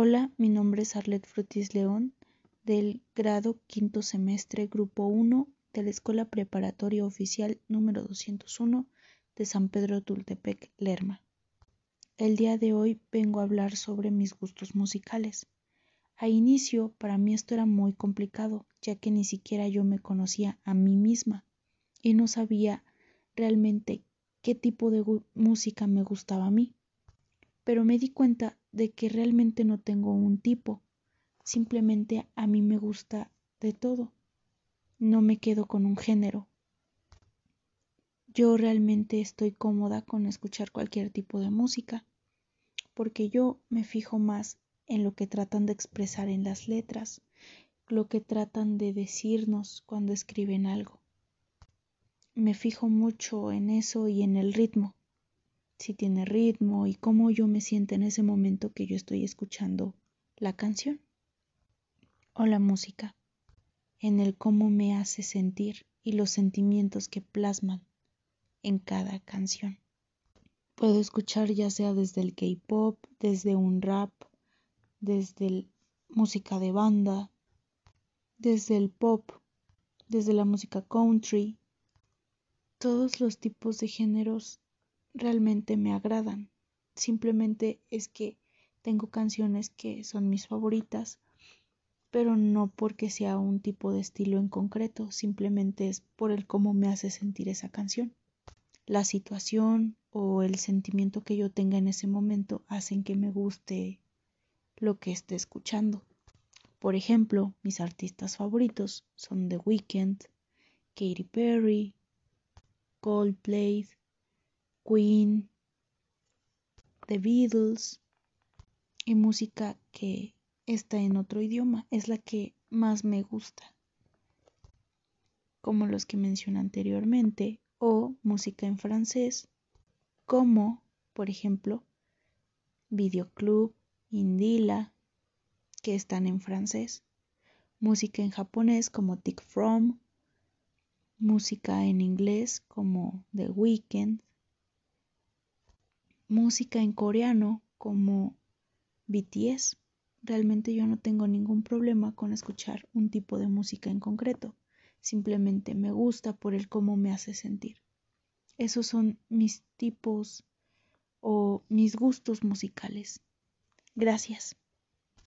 Hola, mi nombre es Arlet Frutis León, del grado quinto semestre, grupo 1 de la Escuela Preparatoria Oficial número 201 de San Pedro Tultepec, Lerma. El día de hoy vengo a hablar sobre mis gustos musicales. A inicio, para mí esto era muy complicado, ya que ni siquiera yo me conocía a mí misma y no sabía realmente qué tipo de música me gustaba a mí. Pero me di cuenta de que realmente no tengo un tipo, simplemente a mí me gusta de todo. No me quedo con un género. Yo realmente estoy cómoda con escuchar cualquier tipo de música, porque yo me fijo más en lo que tratan de expresar en las letras, lo que tratan de decirnos cuando escriben algo. Me fijo mucho en eso y en el ritmo si tiene ritmo y cómo yo me siento en ese momento que yo estoy escuchando la canción o la música, en el cómo me hace sentir y los sentimientos que plasman en cada canción. Puedo escuchar ya sea desde el K-pop, desde un rap, desde música de banda, desde el pop, desde la música country, todos los tipos de géneros realmente me agradan. Simplemente es que tengo canciones que son mis favoritas, pero no porque sea un tipo de estilo en concreto, simplemente es por el cómo me hace sentir esa canción. La situación o el sentimiento que yo tenga en ese momento hacen que me guste lo que esté escuchando. Por ejemplo, mis artistas favoritos son The Weeknd, Katy Perry, Coldplay, Queen, The Beatles y música que está en otro idioma. Es la que más me gusta, como los que mencioné anteriormente, o música en francés, como, por ejemplo, Videoclub, Indila, que están en francés, música en japonés como Tick From, música en inglés como The Weeknd, música en coreano como BTS. Realmente yo no tengo ningún problema con escuchar un tipo de música en concreto. Simplemente me gusta por el cómo me hace sentir. Esos son mis tipos o mis gustos musicales. Gracias.